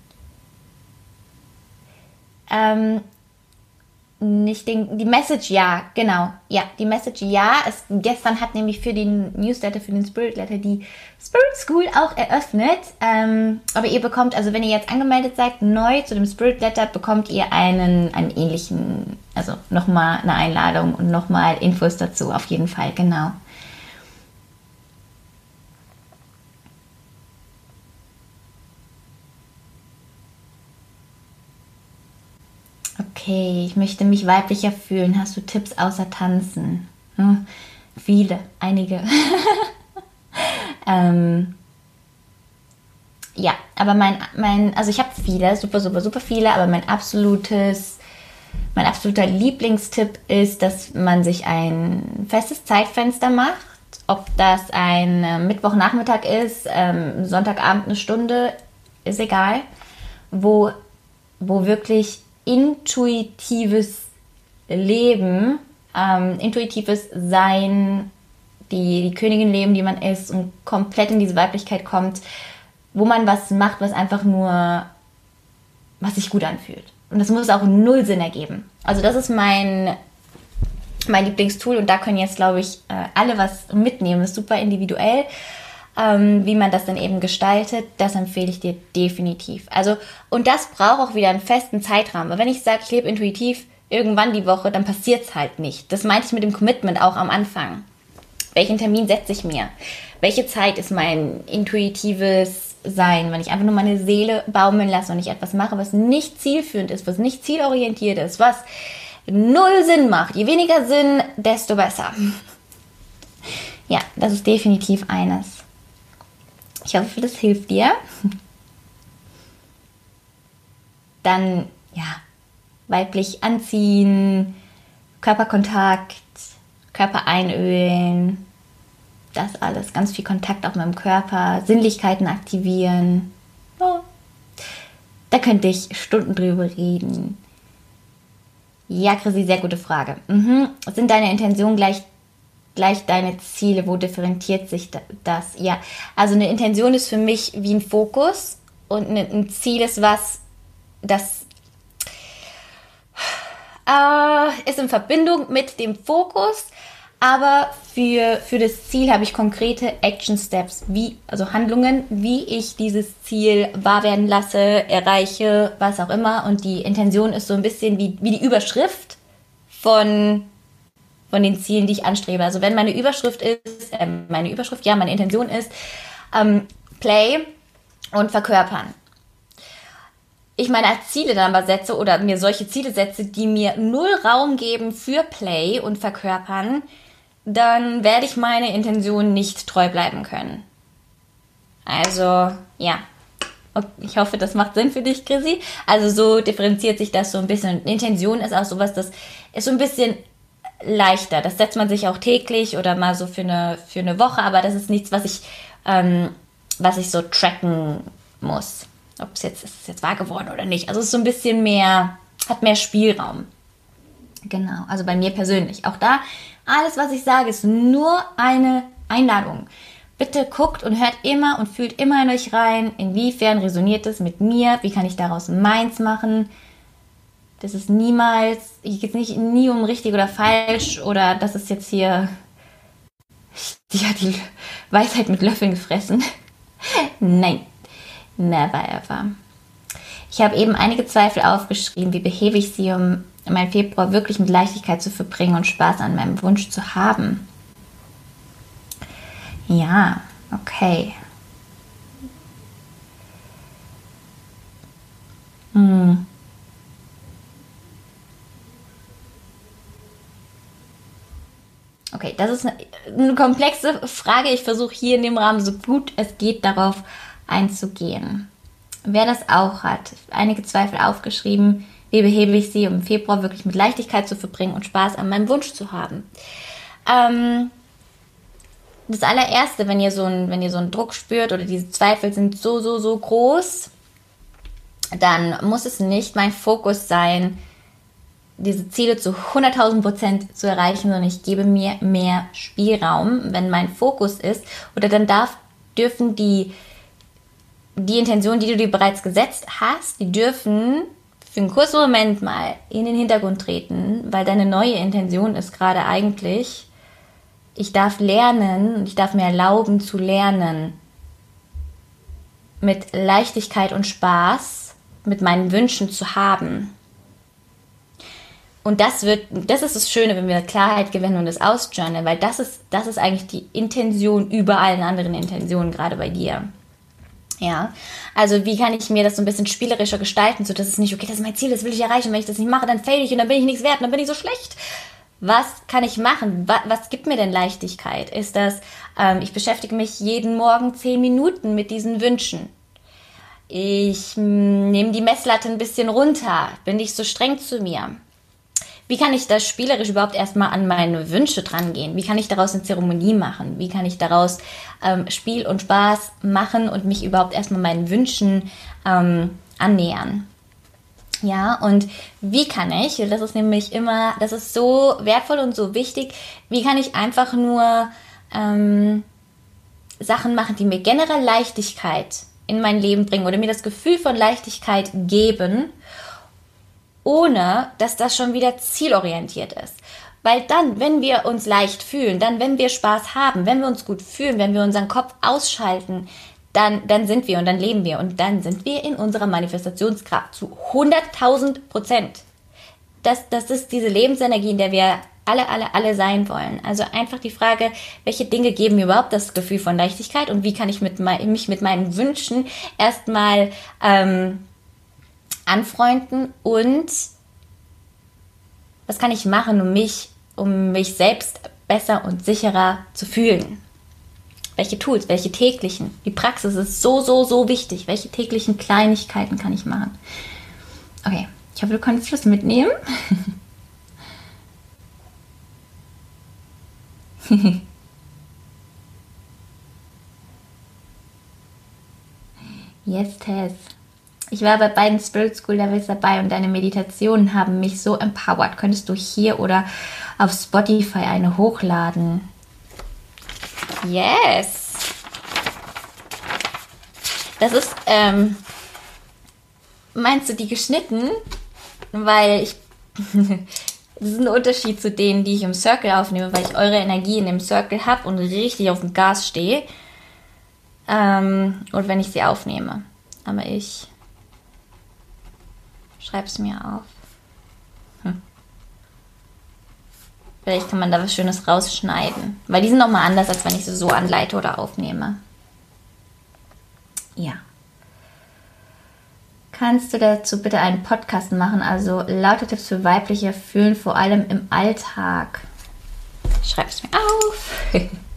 Ähm, nicht den, die Message ja, genau. Ja, die Message ja. Es, gestern hat nämlich für den Newsletter, für den Spirit Letter die Spirit School auch eröffnet. Ähm, aber ihr bekommt, also wenn ihr jetzt angemeldet seid, neu zu dem Spirit Letter, bekommt ihr einen, einen ähnlichen, also nochmal eine Einladung und nochmal Infos dazu, auf jeden Fall, genau. Okay, ich möchte mich weiblicher fühlen. Hast du Tipps außer Tanzen? Hm, viele, einige. ähm, ja, aber mein, mein also ich habe viele, super, super, super viele, aber mein absolutes, mein absoluter Lieblingstipp ist, dass man sich ein festes Zeitfenster macht. Ob das ein äh, Mittwochnachmittag ist, ähm, Sonntagabend eine Stunde, ist egal, wo, wo wirklich intuitives Leben, ähm, intuitives Sein, die, die Königin leben, die man ist und komplett in diese Weiblichkeit kommt, wo man was macht, was einfach nur, was sich gut anfühlt. Und das muss auch null Sinn ergeben. Also das ist mein, mein Lieblingstool und da können jetzt, glaube ich, äh, alle was mitnehmen. Das ist super individuell ähm, wie man das dann eben gestaltet, das empfehle ich dir definitiv. Also, und das braucht auch wieder einen festen Zeitrahmen. wenn ich sage, ich lebe intuitiv irgendwann die Woche, dann passiert es halt nicht. Das meinte ich mit dem Commitment auch am Anfang. Welchen Termin setze ich mir? Welche Zeit ist mein intuitives Sein, wenn ich einfach nur meine Seele baumeln lasse und ich etwas mache, was nicht zielführend ist, was nicht zielorientiert ist, was null Sinn macht. Je weniger Sinn, desto besser. Ja, das ist definitiv eines. Ich hoffe, das hilft dir. Dann, ja, weiblich anziehen, Körperkontakt, Körper einölen, das alles. Ganz viel Kontakt auch mit dem Körper, Sinnlichkeiten aktivieren. Oh. Da könnte ich Stunden drüber reden. Ja, Chrissy, sehr gute Frage. Mhm. Sind deine Intentionen gleich gleich deine Ziele? Wo differenziert sich das? Ja, also eine Intention ist für mich wie ein Fokus und ein Ziel ist was, das äh, ist in Verbindung mit dem Fokus, aber für, für das Ziel habe ich konkrete Action Steps, wie, also Handlungen, wie ich dieses Ziel wahr werden lasse, erreiche, was auch immer. Und die Intention ist so ein bisschen wie, wie die Überschrift von von den Zielen, die ich anstrebe. Also wenn meine Überschrift ist, äh, meine Überschrift, ja, meine Intention ist, ähm, Play und verkörpern. Ich meine Ziele dann aber setze oder mir solche Ziele setze, die mir null Raum geben für Play und verkörpern, dann werde ich meine Intention nicht treu bleiben können. Also, ja. Ich hoffe, das macht Sinn für dich, Chrissy. Also so differenziert sich das so ein bisschen. Intention ist auch sowas, das ist so ein bisschen leichter. Das setzt man sich auch täglich oder mal so für eine, für eine Woche, aber das ist nichts, was ich, ähm, was ich so tracken muss. Ob es jetzt, jetzt wahr geworden oder nicht. Also es ist so ein bisschen mehr, hat mehr Spielraum. Genau, also bei mir persönlich. Auch da, alles, was ich sage, ist nur eine Einladung. Bitte guckt und hört immer und fühlt immer in euch rein, inwiefern resoniert es mit mir, wie kann ich daraus meins machen das ist niemals, hier geht es nicht nie um richtig oder falsch oder das ist jetzt hier, die hat die Weisheit mit Löffeln gefressen. Nein, never ever. Ich habe eben einige Zweifel aufgeschrieben, wie behebe ich sie, um mein Februar wirklich mit Leichtigkeit zu verbringen und Spaß an meinem Wunsch zu haben. Ja, okay. Hm. Okay, das ist eine, komplexe Frage. Ich versuche hier in dem Rahmen so gut es geht darauf einzugehen. Wer das auch hat, einige Zweifel aufgeschrieben, wie behebe ich sie, um im Februar wirklich mit Leichtigkeit zu verbringen und Spaß an meinem Wunsch zu haben. Ähm, das allererste, wenn ihr so einen, wenn ihr so einen Druck spürt oder diese Zweifel sind so, so, so groß, dann muss es nicht mein Fokus sein, diese Ziele zu 100.000 Prozent zu erreichen, sondern ich gebe mir mehr Spielraum, wenn mein Fokus ist. Oder dann darf, dürfen die, die Intentionen, die du dir bereits gesetzt hast, die dürfen für einen kurzen Moment mal in den Hintergrund treten, weil deine neue Intention ist gerade eigentlich, ich darf lernen und ich darf mir erlauben zu lernen, mit Leichtigkeit und Spaß mit meinen Wünschen zu haben. Und das wird, das ist das Schöne, wenn wir Klarheit gewinnen und es ausjournalen, weil das ist, das ist eigentlich die Intention über allen anderen Intentionen, gerade bei dir. Ja, also wie kann ich mir das so ein bisschen spielerischer gestalten, so dass es nicht, okay, das ist mein Ziel, das will ich erreichen, wenn ich das nicht mache, dann fail ich und dann bin ich nichts wert und dann bin ich so schlecht. Was kann ich machen? Was, was gibt mir denn Leichtigkeit? Ist das, ähm, ich beschäftige mich jeden Morgen zehn Minuten mit diesen Wünschen. Ich hm, nehme die Messlatte ein bisschen runter, bin nicht so streng zu mir wie kann ich das spielerisch überhaupt erstmal an meine Wünsche dran gehen? Wie kann ich daraus eine Zeremonie machen? Wie kann ich daraus ähm, Spiel und Spaß machen und mich überhaupt erstmal meinen Wünschen ähm, annähern? Ja, und wie kann ich, das ist nämlich immer, das ist so wertvoll und so wichtig, wie kann ich einfach nur ähm, Sachen machen, die mir generell Leichtigkeit in mein Leben bringen oder mir das Gefühl von Leichtigkeit geben ohne dass das schon wieder zielorientiert ist. Weil dann, wenn wir uns leicht fühlen, dann, wenn wir Spaß haben, wenn wir uns gut fühlen, wenn wir unseren Kopf ausschalten, dann, dann sind wir und dann leben wir und dann sind wir in unserer Manifestationskraft zu 100.000 Prozent. Das, das ist diese Lebensenergie, in der wir alle, alle, alle sein wollen. Also einfach die Frage, welche Dinge geben mir überhaupt das Gefühl von Leichtigkeit und wie kann ich mit, mich mit meinen Wünschen erstmal ähm, anfreunden und was kann ich machen, um mich, um mich selbst besser und sicherer zu fühlen? Welche Tools, welche täglichen? Die Praxis ist so, so, so wichtig. Welche täglichen Kleinigkeiten kann ich machen? Okay, ich hoffe, du kannst Schluss mitnehmen. yes, Tess. Ich war bei beiden Spirit School Levels dabei und deine Meditationen haben mich so empowered. Könntest du hier oder auf Spotify eine hochladen? Yes. Das ist, ähm, meinst du die geschnitten? Weil ich, das ist ein Unterschied zu denen, die ich im Circle aufnehme, weil ich eure Energie in dem Circle habe und richtig auf dem Gas stehe. Ähm, und wenn ich sie aufnehme. Aber ich Schreib's mir auf. Hm. Vielleicht kann man da was Schönes rausschneiden. Weil die sind nochmal anders, als wenn ich sie so anleite oder aufnehme. Ja. Kannst du dazu bitte einen Podcast machen? Also lauter Tipps für weibliche Fühlen, vor allem im Alltag. Schreib's mir auf.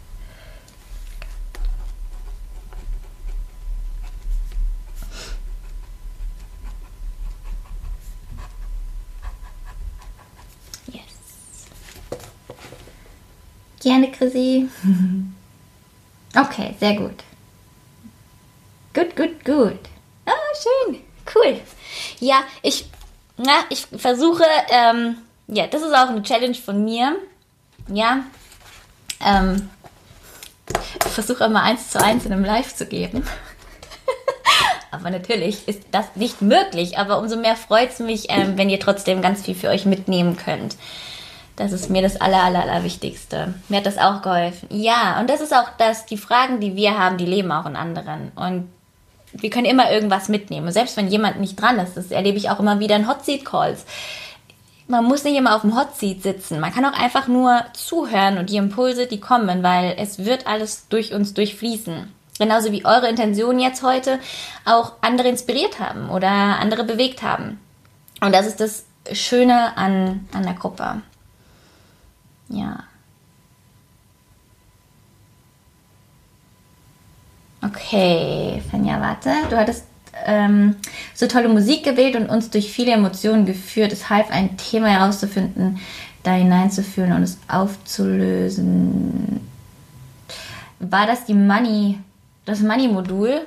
Gerne, Chrissy. Okay, sehr gut. Gut, gut, gut. Ah, schön. Cool. Ja, ich, na, ich versuche, ähm, ja, das ist auch eine Challenge von mir. Ja, ähm, ich versuche immer eins zu eins in einem Live zu geben. aber natürlich ist das nicht möglich. Aber umso mehr freut es mich, ähm, wenn ihr trotzdem ganz viel für euch mitnehmen könnt. Das ist mir das aller, aller, aller. Mir hat das auch geholfen. Ja, und das ist auch das, die Fragen, die wir haben, die leben auch in anderen. Und wir können immer irgendwas mitnehmen. Und selbst wenn jemand nicht dran ist, das erlebe ich auch immer wieder in Hot Seat Calls. Man muss nicht immer auf dem Hot Seat sitzen. Man kann auch einfach nur zuhören und die Impulse, die kommen, weil es wird alles durch uns durchfließen. Genauso wie eure Intentionen jetzt heute auch andere inspiriert haben oder andere bewegt haben. Und das ist das Schöne an, an der Gruppe. Ja. Okay, Fenja, warte. Du hattest ähm, so tolle Musik gewählt und uns durch viele Emotionen geführt. Es half, ein Thema herauszufinden, da hineinzuführen und es aufzulösen. War das die Money, das Money-Modul?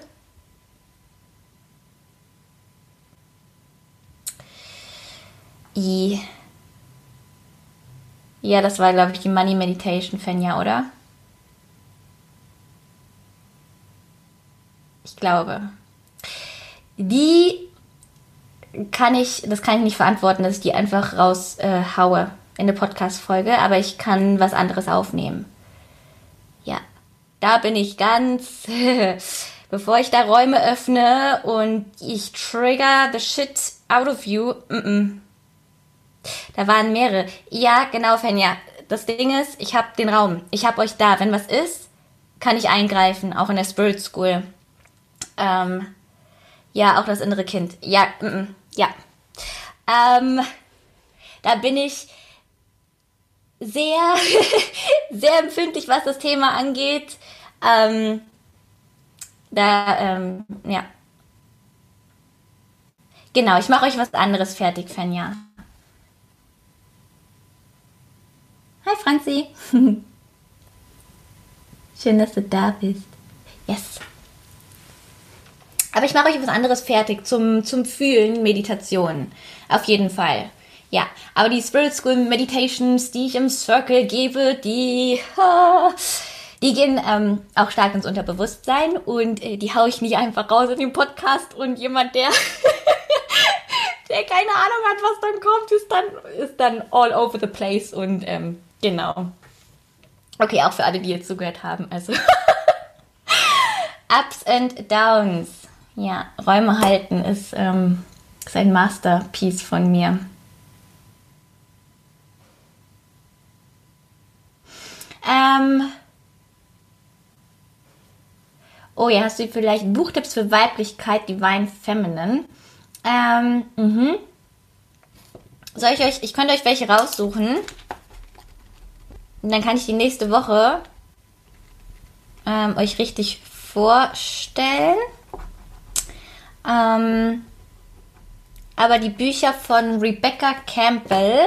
Ja, das war, glaube ich, die Money Meditation Fenja, oder? Ich glaube. Die kann ich, das kann ich nicht verantworten, dass ich die einfach raushaue äh, in eine Podcast-Folge, aber ich kann was anderes aufnehmen. Ja, da bin ich ganz, bevor ich da Räume öffne und ich trigger the shit out of you. Mm -mm. Da waren mehrere. Ja, genau, Fenja. Das Ding ist, ich habe den Raum. Ich habe euch da. Wenn was ist, kann ich eingreifen, auch in der Spirit School. Ähm, ja, auch das innere Kind. Ja, mm, mm, ja. Ähm, da bin ich sehr, sehr empfindlich, was das Thema angeht. Ähm, da, ähm, ja. Genau, ich mache euch was anderes fertig, Fenja. Hi Franzi. Schön, dass du da bist. Yes. Aber ich mache euch was anderes fertig zum, zum Fühlen, Meditation. Auf jeden Fall. Ja, aber die Spirit School Meditations, die ich im Circle gebe, die, die gehen ähm, auch stark ins Unterbewusstsein und äh, die haue ich nicht einfach raus in den Podcast und jemand, der, der keine Ahnung hat, was dann kommt, ist dann, ist dann all over the place und ähm, Genau. Okay, auch für alle, die jetzt zugehört haben. Also Ups and Downs. Ja, Räume halten ist, ähm, ist ein Masterpiece von mir. Ähm oh ja, hast du vielleicht Buchtipps für Weiblichkeit, Divine Feminine? Ähm, mhm. Soll ich euch, ich könnte euch welche raussuchen. Und dann kann ich die nächste Woche ähm, euch richtig vorstellen. Ähm, aber die Bücher von Rebecca Campbell,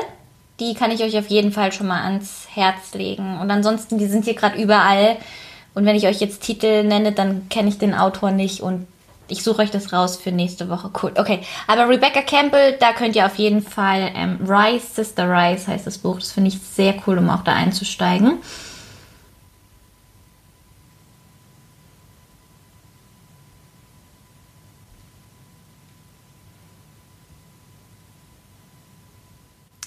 die kann ich euch auf jeden Fall schon mal ans Herz legen. Und ansonsten, die sind hier gerade überall. Und wenn ich euch jetzt Titel nenne, dann kenne ich den Autor nicht und ich suche euch das raus für nächste Woche. Cool. Okay. Aber Rebecca Campbell, da könnt ihr auf jeden Fall ähm, Rise, Sister Rise heißt das Buch. Das finde ich sehr cool, um auch da einzusteigen.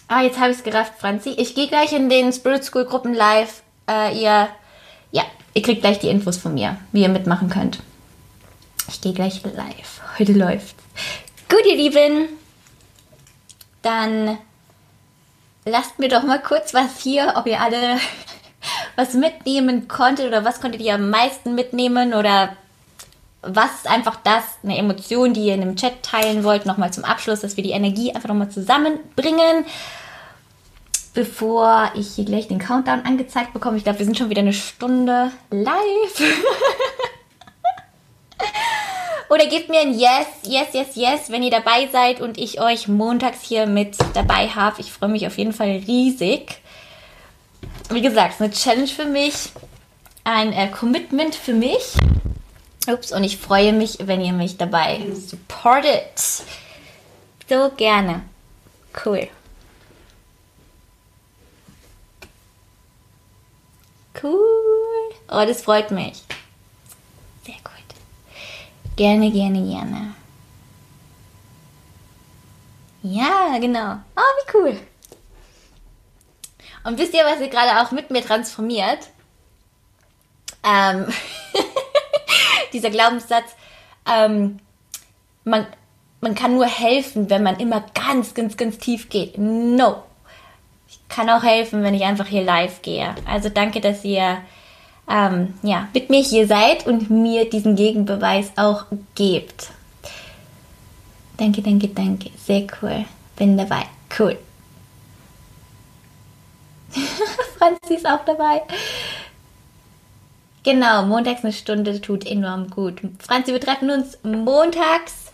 Ah, jetzt habe ich es gerafft, Franzi. Ich gehe gleich in den Spirit School Gruppen live. Äh, ihr, ja, ihr kriegt gleich die Infos von mir, wie ihr mitmachen könnt. Ich gehe gleich live. Heute läuft. Gut, ihr Lieben. Dann lasst mir doch mal kurz was hier, ob ihr alle was mitnehmen konntet oder was konntet ihr am meisten mitnehmen oder was ist einfach das, eine Emotion, die ihr in dem Chat teilen wollt, nochmal zum Abschluss, dass wir die Energie einfach nochmal zusammenbringen. Bevor ich hier gleich den Countdown angezeigt bekomme, ich glaube, wir sind schon wieder eine Stunde live. Oder gebt mir ein Yes, Yes, Yes, Yes, wenn ihr dabei seid und ich euch montags hier mit dabei habe. Ich freue mich auf jeden Fall riesig. Wie gesagt, eine Challenge für mich, ein äh, Commitment für mich. Ups, und ich freue mich, wenn ihr mich dabei supportet. So gerne. Cool. Cool. Oh, das freut mich. Gerne, gerne, gerne. Ja, genau. Oh, wie cool. Und wisst ihr, was ihr gerade auch mit mir transformiert? Ähm, dieser Glaubenssatz, ähm, man, man kann nur helfen, wenn man immer ganz, ganz, ganz tief geht. No. Ich kann auch helfen, wenn ich einfach hier live gehe. Also danke, dass ihr ähm, ja, mit mir hier seid und mir diesen Gegenbeweis auch gebt. Danke, danke, danke. Sehr cool. Bin dabei. Cool. Franzi ist auch dabei. Genau, montags eine Stunde tut enorm gut. Franzi, wir treffen uns montags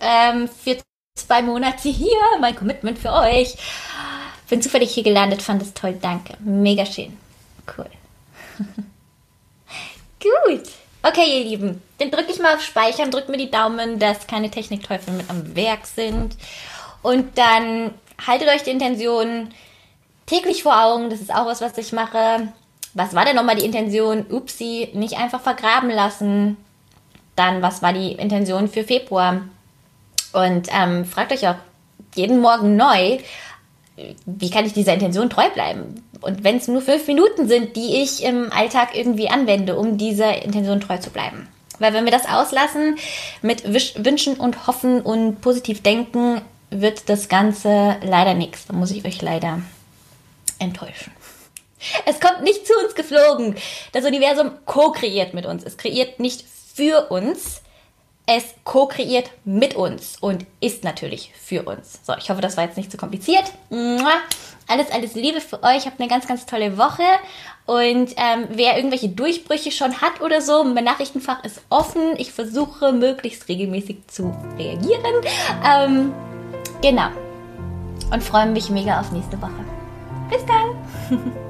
ähm, für zwei Monate hier. Mein Commitment für euch. Bin zufällig hier gelandet, fand es toll. Danke. Mega schön. Cool. gut. Okay, ihr Lieben, dann drücke ich mal auf Speichern, drückt mir die Daumen, dass keine Technikteufel mit am Werk sind. Und dann haltet euch die Intention täglich vor Augen. Das ist auch was, was ich mache. Was war denn nochmal die Intention? Upsi, nicht einfach vergraben lassen. Dann, was war die Intention für Februar? Und ähm, fragt euch auch jeden Morgen neu, wie kann ich dieser Intention treu bleiben? Und wenn es nur fünf Minuten sind, die ich im Alltag irgendwie anwende, um dieser Intention treu zu bleiben. Weil wenn wir das auslassen mit Wünschen und Hoffen und positiv denken, wird das Ganze leider nichts. Da muss ich euch leider enttäuschen. Es kommt nicht zu uns geflogen. Das Universum co-kreiert mit uns. Es kreiert nicht für uns. Es co-kreiert mit uns und ist natürlich für uns. So, ich hoffe, das war jetzt nicht zu kompliziert. Alles, alles Liebe für euch. Habt eine ganz, ganz tolle Woche. Und ähm, wer irgendwelche Durchbrüche schon hat oder so, mein Nachrichtenfach ist offen. Ich versuche möglichst regelmäßig zu reagieren. Ähm, genau. Und freue mich mega auf nächste Woche. Bis dann.